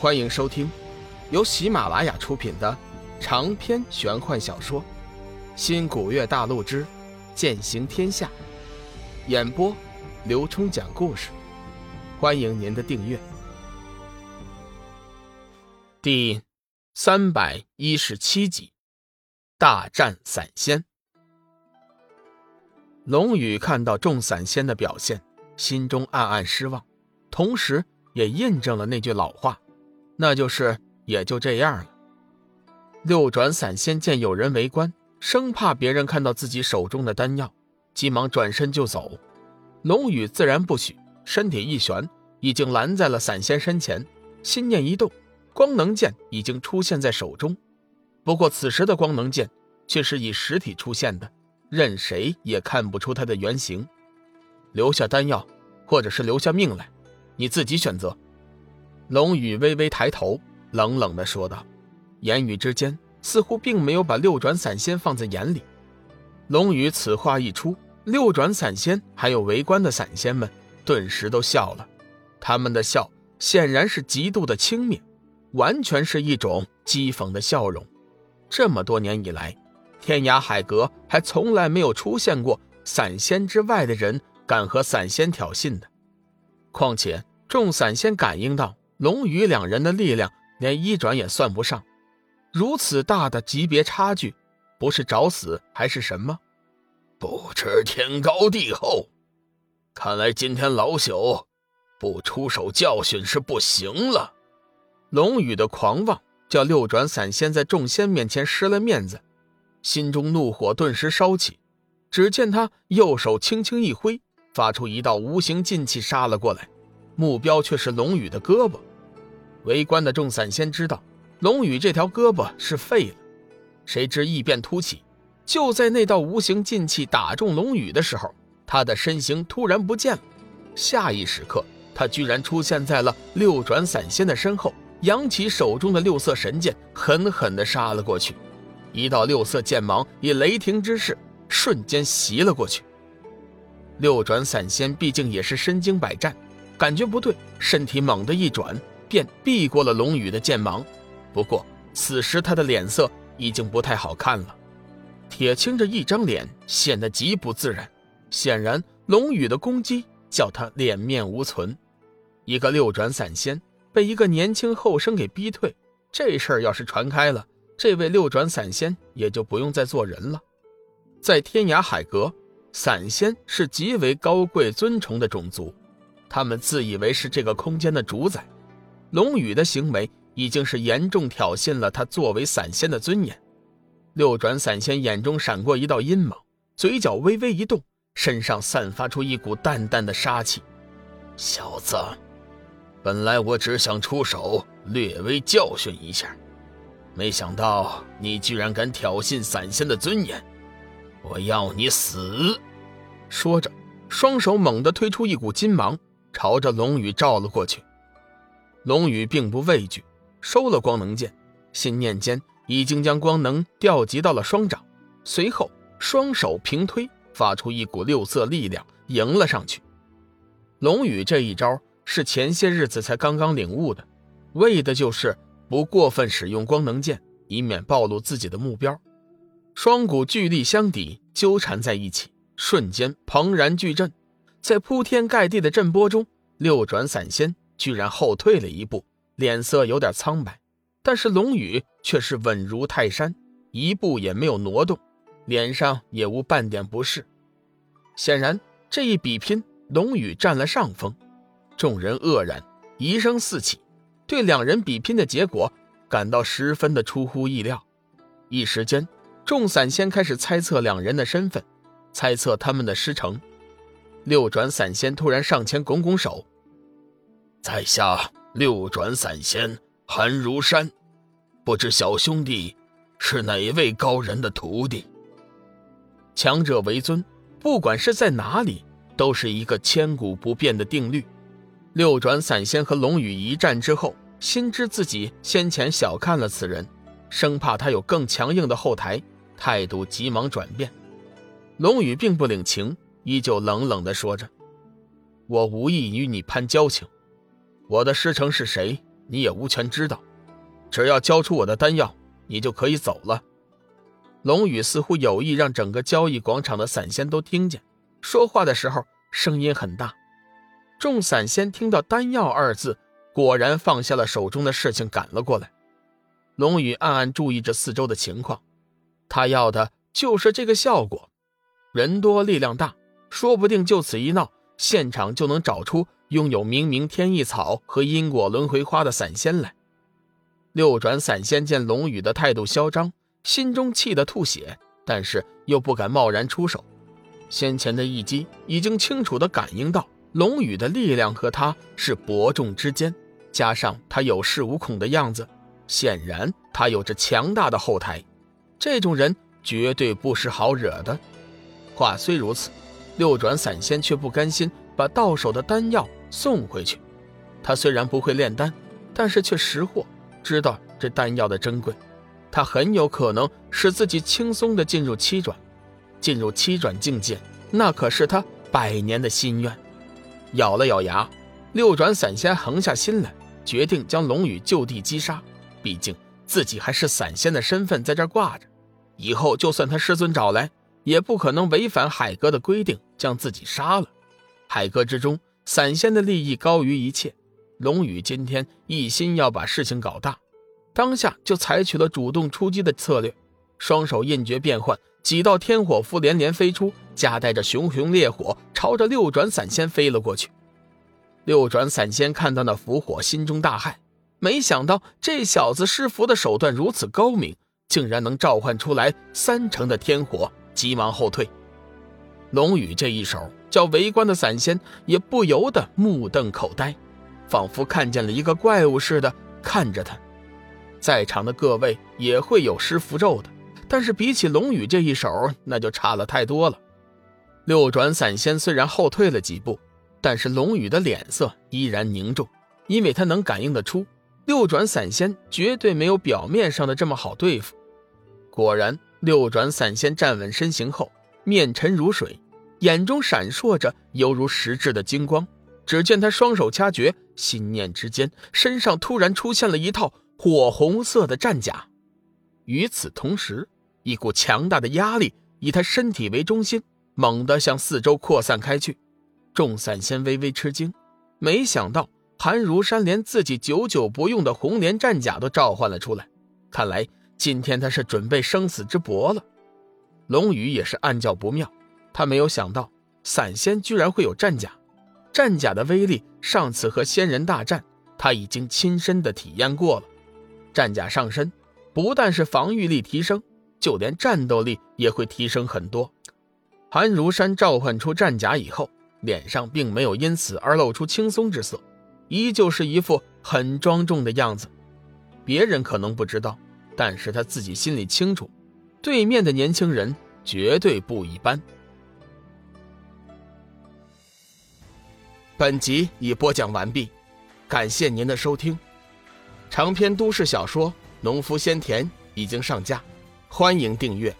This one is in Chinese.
欢迎收听由喜马拉雅出品的长篇玄幻小说《新古月大陆之剑行天下》，演播刘冲讲故事。欢迎您的订阅。第三百一十七集，大战散仙。龙宇看到众散仙的表现，心中暗暗失望，同时也印证了那句老话。那就是也就这样了。六转散仙见有人围观，生怕别人看到自己手中的丹药，急忙转身就走。龙宇自然不许，身体一旋，已经拦在了散仙身前。心念一动，光能剑已经出现在手中。不过此时的光能剑却是以实体出现的，任谁也看不出它的原形。留下丹药，或者是留下命来，你自己选择。龙宇微微抬头，冷冷地说道，言语之间似乎并没有把六转散仙放在眼里。龙宇此话一出，六转散仙还有围观的散仙们顿时都笑了，他们的笑显然是极度的轻蔑，完全是一种讥讽的笑容。这么多年以来，天涯海阁还从来没有出现过散仙之外的人敢和散仙挑衅的。况且众散仙感应到。龙宇两人的力量连一转也算不上，如此大的级别差距，不是找死还是什么？不知天高地厚，看来今天老朽不出手教训是不行了。龙宇的狂妄叫六转散仙在众仙面前失了面子，心中怒火顿时烧起。只见他右手轻轻一挥，发出一道无形劲气杀了过来，目标却是龙宇的胳膊。围观的众散仙知道，龙宇这条胳膊是废了。谁知异变突起，就在那道无形劲气打中龙宇的时候，他的身形突然不见了。下一时刻，他居然出现在了六转散仙的身后，扬起手中的六色神剑，狠狠地杀了过去。一道六色剑芒以雷霆之势瞬间袭了过去。六转散仙毕竟也是身经百战，感觉不对，身体猛地一转。便避过了龙宇的剑芒，不过此时他的脸色已经不太好看了，铁青着一张脸，显得极不自然。显然，龙宇的攻击叫他脸面无存。一个六转散仙被一个年轻后生给逼退，这事儿要是传开了，这位六转散仙也就不用再做人了。在天涯海阁，散仙是极为高贵尊崇的种族，他们自以为是这个空间的主宰。龙宇的行为已经是严重挑衅了他作为散仙的尊严。六转散仙眼中闪过一道阴芒，嘴角微微一动，身上散发出一股淡淡的杀气。小子，本来我只想出手略微教训一下，没想到你居然敢挑衅散仙的尊严，我要你死！说着，双手猛地推出一股金芒，朝着龙宇照了过去。龙宇并不畏惧，收了光能剑，心念间已经将光能调集到了双掌，随后双手平推，发出一股六色力量迎了上去。龙宇这一招是前些日子才刚刚领悟的，为的就是不过分使用光能剑，以免暴露自己的目标。双股巨力相抵，纠缠在一起，瞬间庞然巨震，在铺天盖地的震波中，六转散仙。居然后退了一步，脸色有点苍白，但是龙宇却是稳如泰山，一步也没有挪动，脸上也无半点不适。显然这一比拼，龙宇占了上风，众人愕然，疑声四起，对两人比拼的结果感到十分的出乎意料。一时间，众散仙开始猜测两人的身份，猜测他们的师承。六转散仙突然上前拱拱手。在下六转散仙韩如山，不知小兄弟是哪位高人的徒弟？强者为尊，不管是在哪里，都是一个千古不变的定律。六转散仙和龙宇一战之后，心知自己先前小看了此人，生怕他有更强硬的后台，态度急忙转变。龙宇并不领情，依旧冷冷地说着：“我无意与你攀交情。”我的师承是谁？你也无权知道。只要交出我的丹药，你就可以走了。龙宇似乎有意让整个交易广场的散仙都听见，说话的时候声音很大。众散仙听到“丹药”二字，果然放下了手中的事情，赶了过来。龙宇暗暗注意着四周的情况，他要的就是这个效果。人多力量大，说不定就此一闹，现场就能找出拥有明明天意草和因果轮回花的散仙来。六转散仙见龙宇的态度嚣张，心中气得吐血，但是又不敢贸然出手。先前的一击已经清楚地感应到。龙宇的力量和他是伯仲之间，加上他有恃无恐的样子，显然他有着强大的后台。这种人绝对不是好惹的。话虽如此，六转散仙却不甘心把到手的丹药送回去。他虽然不会炼丹，但是却识货，知道这丹药的珍贵。他很有可能使自己轻松地进入七转，进入七转境界，那可是他百年的心愿。咬了咬牙，六转散仙横下心来，决定将龙宇就地击杀。毕竟自己还是散仙的身份在这挂着，以后就算他师尊找来，也不可能违反海哥的规定将自己杀了。海哥之中，散仙的利益高于一切。龙宇今天一心要把事情搞大，当下就采取了主动出击的策略，双手印诀变换。几道天火符连连飞出，夹带着熊熊烈火，朝着六转散仙飞了过去。六转散仙看到那符火，心中大骇，没想到这小子施符的手段如此高明，竟然能召唤出来三成的天火，急忙后退。龙宇这一手，叫围观的散仙也不由得目瞪口呆，仿佛看见了一个怪物似的看着他。在场的各位也会有施符咒的。但是比起龙宇这一手，那就差了太多了。六转散仙虽然后退了几步，但是龙宇的脸色依然凝重，因为他能感应得出，六转散仙绝对没有表面上的这么好对付。果然，六转散仙站稳身形后，面沉如水，眼中闪烁着犹如实质的金光。只见他双手掐诀，心念之间，身上突然出现了一套火红色的战甲。与此同时，一股强大的压力以他身体为中心，猛地向四周扩散开去。众散仙微微吃惊，没想到韩如山连自己久久不用的红莲战甲都召唤了出来。看来今天他是准备生死之搏了。龙宇也是暗叫不妙，他没有想到散仙居然会有战甲。战甲的威力，上次和仙人大战，他已经亲身的体验过了。战甲上身，不但是防御力提升。就连战斗力也会提升很多。韩如山召唤出战甲以后，脸上并没有因此而露出轻松之色，依旧是一副很庄重的样子。别人可能不知道，但是他自己心里清楚，对面的年轻人绝对不一般。本集已播讲完毕，感谢您的收听。长篇都市小说《农夫先田》已经上架。欢迎订阅。